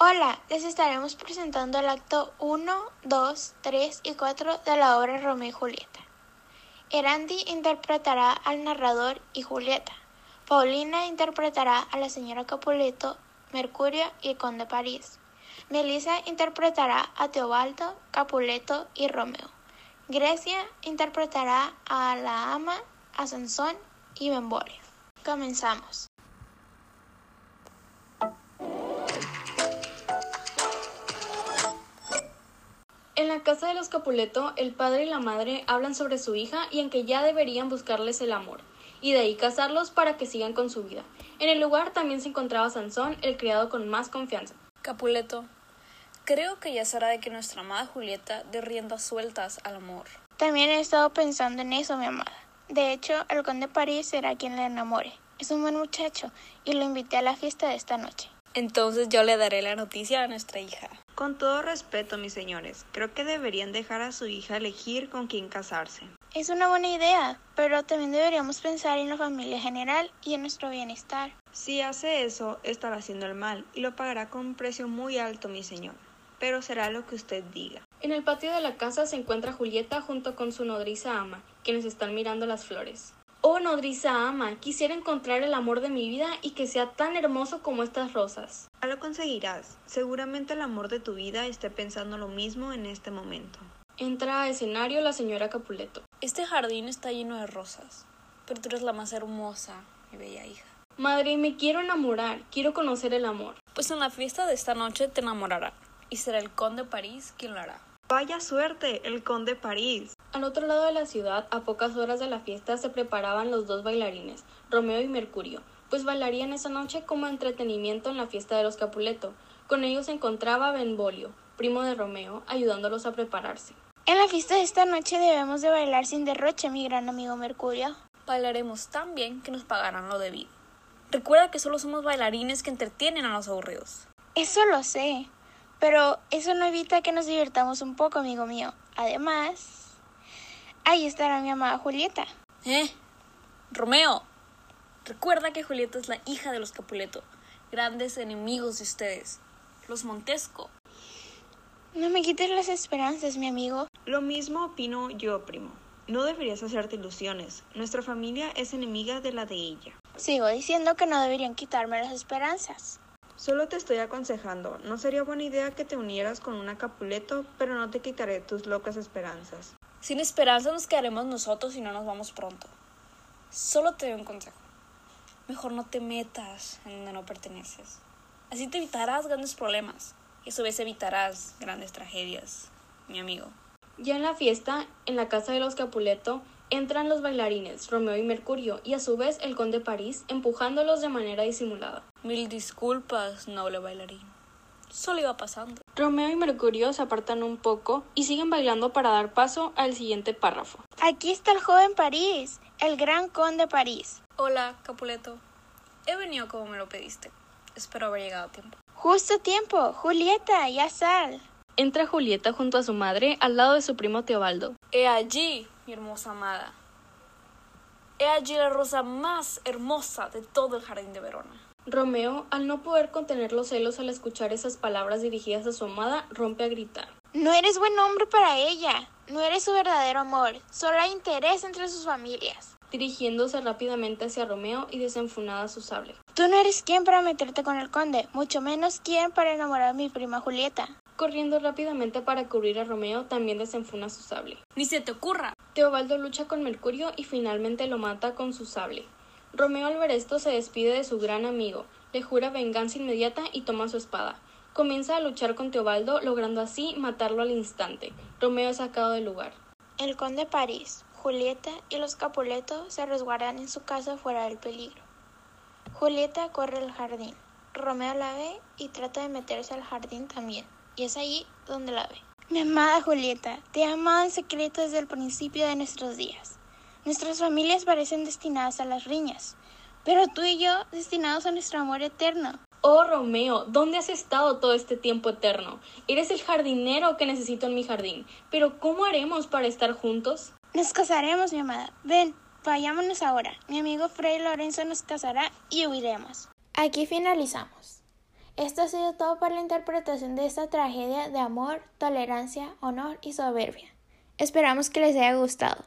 Hola, les estaremos presentando el acto 1, 2, 3 y 4 de la obra Romeo y Julieta. Erandi interpretará al narrador y Julieta. Paulina interpretará a la señora Capuleto, Mercurio y el conde París. Melissa interpretará a Teobaldo, Capuleto y Romeo. Grecia interpretará a la ama, a Sansón y Benvolio. Comenzamos. En la casa de los Capuleto, el padre y la madre hablan sobre su hija y en que ya deberían buscarles el amor, y de ahí casarlos para que sigan con su vida. En el lugar también se encontraba Sansón, el criado con más confianza. Capuleto, creo que ya es hora de que nuestra amada Julieta dé riendas sueltas al amor. También he estado pensando en eso, mi amada. De hecho, el conde París será quien la enamore. Es un buen muchacho y lo invité a la fiesta de esta noche. Entonces yo le daré la noticia a nuestra hija. Con todo respeto, mis señores, creo que deberían dejar a su hija elegir con quién casarse. Es una buena idea, pero también deberíamos pensar en la familia general y en nuestro bienestar. Si hace eso, estará haciendo el mal y lo pagará con un precio muy alto, mi señor. Pero será lo que usted diga. En el patio de la casa se encuentra Julieta junto con su nodriza ama, quienes están mirando las flores. Oh, nodriza ama, quisiera encontrar el amor de mi vida y que sea tan hermoso como estas rosas. Ya lo conseguirás. Seguramente el amor de tu vida esté pensando lo mismo en este momento. Entra a escenario la señora Capuleto. Este jardín está lleno de rosas, pero tú eres la más hermosa, mi bella hija. Madre, me quiero enamorar, quiero conocer el amor. Pues en la fiesta de esta noche te enamorará, y será el conde París quien lo hará. Vaya suerte, el conde París. Al otro lado de la ciudad, a pocas horas de la fiesta, se preparaban los dos bailarines, Romeo y Mercurio, pues bailarían esa noche como entretenimiento en la fiesta de los Capuleto. Con ellos se encontraba Benvolio, primo de Romeo, ayudándolos a prepararse. En la fiesta de esta noche debemos de bailar sin derroche, mi gran amigo Mercurio. Bailaremos tan bien que nos pagarán lo debido. Recuerda que solo somos bailarines que entretienen a los aburridos. Eso lo sé, pero eso no evita que nos divirtamos un poco, amigo mío. Además, ahí estará mi amada Julieta. ¿Eh? Romeo, recuerda que Julieta es la hija de los Capuleto, grandes enemigos de ustedes, los Montesco. No me quites las esperanzas, mi amigo. Lo mismo opino yo, primo. No deberías hacerte ilusiones. Nuestra familia es enemiga de la de ella. Sigo diciendo que no deberían quitarme las esperanzas. Solo te estoy aconsejando. No sería buena idea que te unieras con una Capuleto, pero no te quitaré tus locas esperanzas. Sin esperanza nos quedaremos nosotros y no nos vamos pronto. Solo te doy un consejo. Mejor no te metas en donde no perteneces. Así te evitarás grandes problemas y a su vez evitarás grandes tragedias, mi amigo. Ya en la fiesta, en la casa de los Capuleto, entran los bailarines, Romeo y Mercurio, y a su vez el conde París, empujándolos de manera disimulada. Mil disculpas, noble bailarín. Solo iba pasando. Romeo y Mercurio se apartan un poco y siguen bailando para dar paso al siguiente párrafo. Aquí está el joven París, el gran conde París. Hola, Capuleto. He venido como me lo pediste. Espero haber llegado a tiempo. Justo a tiempo, Julieta, ya sal. Entra Julieta junto a su madre al lado de su primo Teobaldo. He allí, mi hermosa amada. He allí la rosa más hermosa de todo el jardín de Verona. Romeo, al no poder contener los celos al escuchar esas palabras dirigidas a su amada, rompe a gritar. No eres buen hombre para ella. No eres su verdadero amor. Solo hay interés entre sus familias. Dirigiéndose rápidamente hacia Romeo y desenfunada su sable. Tú no eres quien para meterte con el conde, mucho menos quien para enamorar a mi prima Julieta. Corriendo rápidamente para cubrir a Romeo, también desenfuna su sable. ¡Ni se te ocurra! Teobaldo lucha con Mercurio y finalmente lo mata con su sable. Romeo al ver esto se despide de su gran amigo, le jura venganza inmediata y toma su espada. Comienza a luchar con Teobaldo, logrando así matarlo al instante. Romeo es sacado del lugar. El conde París, Julieta y los Capuleto se resguardan en su casa fuera del peligro. Julieta corre al jardín. Romeo la ve y trata de meterse al jardín también. Y es allí donde la ve. Mi amada Julieta, te he amado en secreto desde el principio de nuestros días. Nuestras familias parecen destinadas a las riñas, pero tú y yo destinados a nuestro amor eterno. Oh Romeo, ¿dónde has estado todo este tiempo eterno? Eres el jardinero que necesito en mi jardín. Pero ¿cómo haremos para estar juntos? Nos casaremos, mi amada. Ven, vayámonos ahora. Mi amigo Fray Lorenzo nos casará y huiremos. Aquí finalizamos. Esto ha sido todo para la interpretación de esta tragedia de amor, tolerancia, honor y soberbia. Esperamos que les haya gustado.